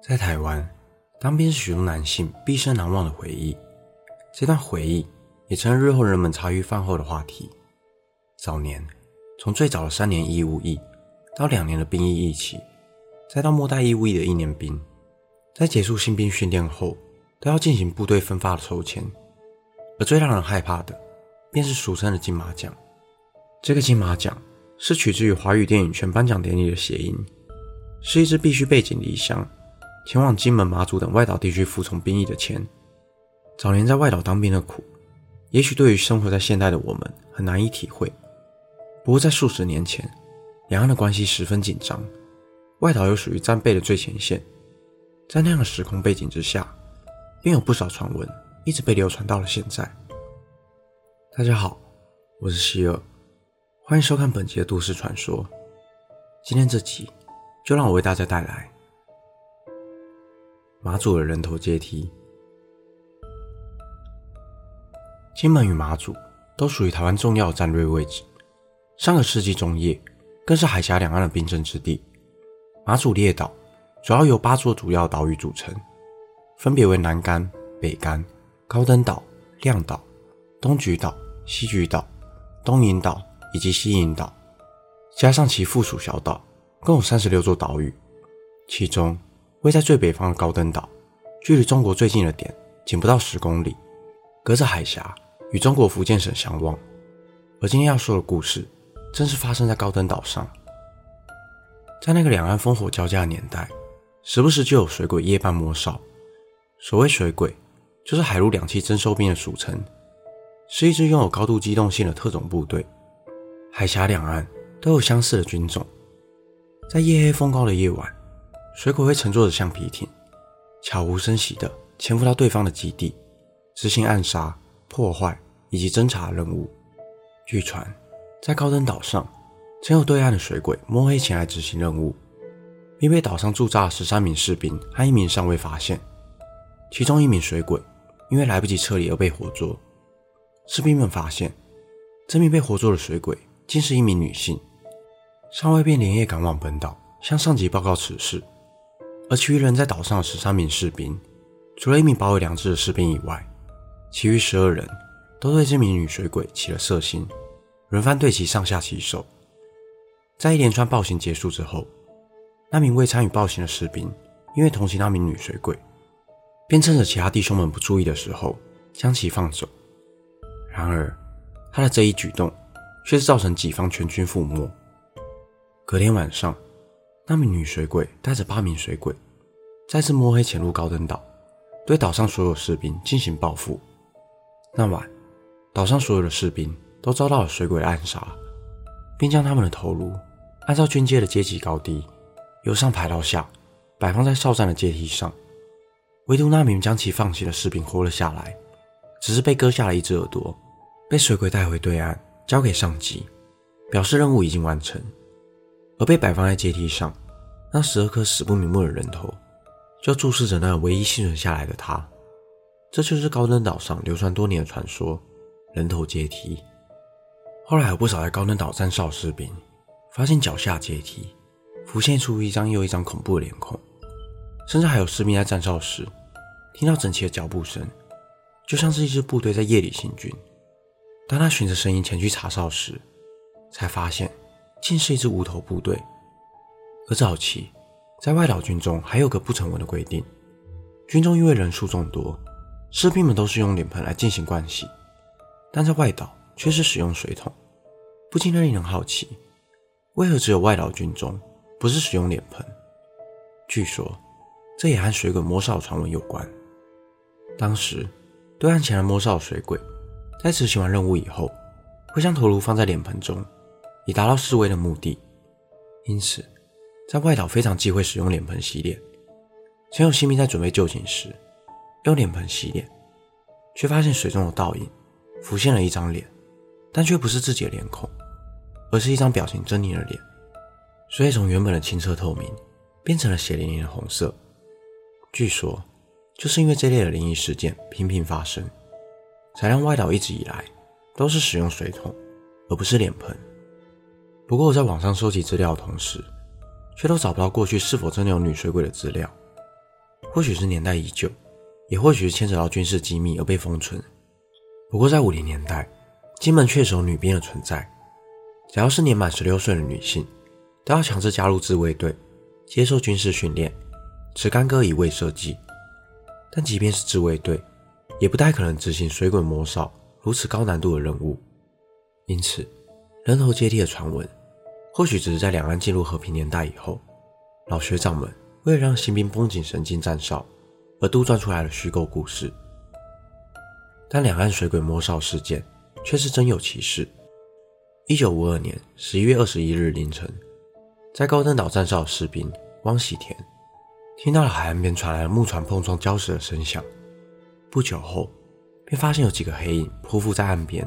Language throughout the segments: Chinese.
在台湾，当兵是许多男性毕生难忘的回忆。这段回忆也成了日后人们茶余饭后的话题。早年，从最早的三年义务役，到两年的兵役役期，再到末代义务役的一年兵，在结束新兵训练后，都要进行部队分发的抽签。而最让人害怕的，便是俗称的金马奖。这个金马奖是取自于华语电影圈颁奖典礼的谐音，是一支必须背井离乡，前往金门、马祖等外岛地区服从兵役的签。早年在外岛当兵的苦，也许对于生活在现代的我们很难以体会。不过在数十年前，两岸的关系十分紧张，外岛又属于战备的最前线，在那样的时空背景之下，便有不少传闻一直被流传到了现在。大家好，我是希尔，欢迎收看本集的都市传说。今天这集就让我为大家带来马祖的人头阶梯。金门与马祖都属于台湾重要的战略位置，上个世纪中叶更是海峡两岸的兵争之地。马祖列岛主要由八座主要岛屿组成，分别为南竿、北竿、高登岛、亮岛、东莒岛、西莒岛、东引岛以及西引岛，加上其附属小岛，共有三十六座岛屿。其中位在最北方的高登岛，距离中国最近的点仅不到十公里，隔着海峡。与中国福建省相望，而今天要说的故事，正是发生在高登岛上。在那个两岸烽火交加的年代，时不时就有水鬼夜半摸哨。所谓水鬼，就是海陆两栖征收兵的俗称，是一支拥有高度机动性的特种部队。海峡两岸都有相似的军种，在夜黑风高的夜晚，水鬼会乘坐着橡皮艇，悄无声息地潜伏到对方的基地，执行暗杀。破坏以及侦查任务。据传，在高登岛上，曾有对岸的水鬼摸黑前来执行任务，并被岛上驻扎的十三名士兵和一名上尉发现。其中一名水鬼因为来不及撤离而被活捉。士兵们发现，这名被活捉的水鬼竟是一名女性。上尉便连夜赶往本岛，向上级报告此事。而其余人在岛上的十三名士兵，除了一名保有良知的士兵以外，其余十二人都对这名女水鬼起了色心，轮番对其上下其手。在一连串暴行结束之后，那名未参与暴行的士兵因为同情那名女水鬼，便趁着其他弟兄们不注意的时候将其放走。然而，他的这一举动却是造成己方全军覆没。隔天晚上，那名女水鬼带着八名水鬼再次摸黑潜入高登岛，对岛上所有士兵进行报复。那晚，岛上所有的士兵都遭到了水鬼暗杀，并将他们的头颅按照军阶的阶级高低，由上排到下，摆放在哨站的阶梯上。唯独那名将其放弃的士兵活了下来，只是被割下了一只耳朵，被水鬼带回对岸，交给上级，表示任务已经完成。而被摆放在阶梯上那十二颗死不瞑目的人头，就注视着那唯一幸存下来的他。这就是高登岛上流传多年的传说——人头阶梯。后来有不少在高登岛站哨士兵发现脚下阶梯浮现出一张又一张恐怖的脸孔，甚至还有士兵在站哨时听到整齐的脚步声，就像是一支部队在夜里行军。当他循着声音前去查哨时，才发现竟是一支无头部队。而早期在外岛军中还有个不成文的规定：军中因为人数众多。士兵们都是用脸盆来进行盥洗，但在外岛却是使用水桶，不禁令人好奇，为何只有外岛军中不是使用脸盆？据说这也和水鬼摸哨传闻有关。当时对岸前来摸哨的水鬼，在执行完任务以后，会将头颅放在脸盆中，以达到示威的目的。因此，在外岛非常忌讳使用脸盆洗脸。曾有新兵在准备就寝时，用脸盆洗脸，却发现水中的倒影浮现了一张脸，但却不是自己的脸孔，而是一张表情狰狞的脸。所以从原本的清澈透明变成了血淋淋的红色。据说，就是因为这类的灵异事件频频发生，才让外岛一直以来都是使用水桶，而不是脸盆。不过我在网上收集资料的同时，却都找不到过去是否真的有女水鬼的资料。或许是年代已久，也或许是牵扯到军事机密而被封存。不过在五零年代，金门确实有女兵的存在。只要是年满十六岁的女性，都要强制加入自卫队，接受军事训练，持干戈以慰社稷。但即便是自卫队，也不太可能执行水鬼摸哨如此高难度的任务。因此，人头接替的传闻，或许只是在两岸进入和平年代以后，老学长们为了让新兵绷紧神经站哨而杜撰出来的虚构故事。但两岸水鬼摸哨事件却是真有其事。一九五二年十一月二十一日凌晨，在高登岛站哨的士兵汪喜田听到了海岸边传来了木船碰撞礁石的声响。不久后，便发现有几个黑影匍匐在岸边。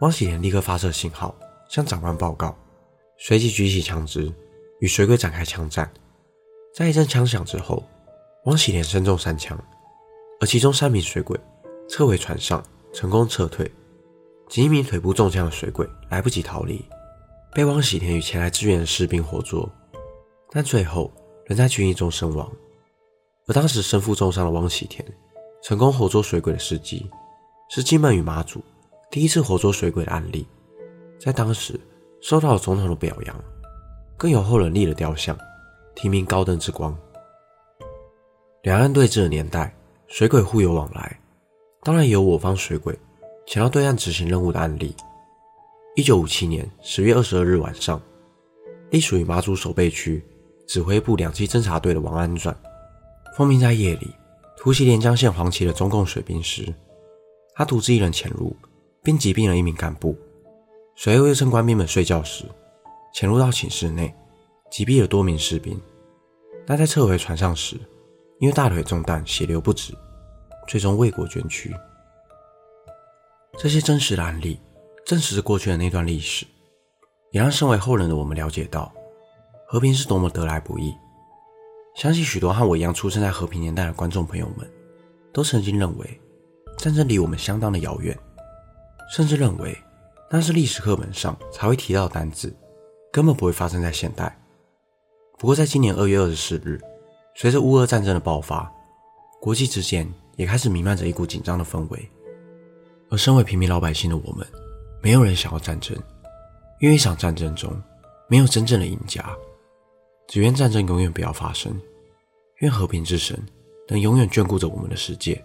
汪喜田立刻发射信号向长官报告，随即举起枪支与水鬼展开枪战。在一阵枪响之后，汪喜田身中三枪，而其中三名水鬼撤回船上，成功撤退。仅一名腿部中枪的水鬼来不及逃离，被汪喜田与前来支援的士兵活捉，但最后仍在军营中身亡。而当时身负重伤的汪喜田，成功活捉水鬼的事迹，是金门与马祖第一次活捉水鬼的案例，在当时受到总统的表扬，更有后人立了雕像，题名“高登之光”。两岸对峙的年代，水鬼互有往来，当然也有我方水鬼。前到对岸执行任务的案例。一九五七年十月二十二日晚上，隶属于马祖守备区指挥部两栖侦察队的王安转，奉命在夜里突袭连江县黄岐的中共水兵时，他独自一人潜入，并击毙了一名干部。随后又趁官兵们睡觉时，潜入到寝室内，击毙了多名士兵。但在撤回船上时，因为大腿中弹，血流不止，最终为国捐躯。这些真实的案例，证实着过去的那段历史，也让身为后人的我们了解到，和平是多么得来不易。相信许多和我一样出生在和平年代的观众朋友们，都曾经认为战争离我们相当的遥远，甚至认为那是历史课本上才会提到的单字，根本不会发生在现代。不过，在今年二月二十四日，随着乌俄战争的爆发，国际之间也开始弥漫着一股紧张的氛围。而身为平民老百姓的我们，没有人想要战争，因为一场战争中没有真正的赢家，只愿战争永远不要发生，愿和平之神能永远眷顾着我们的世界。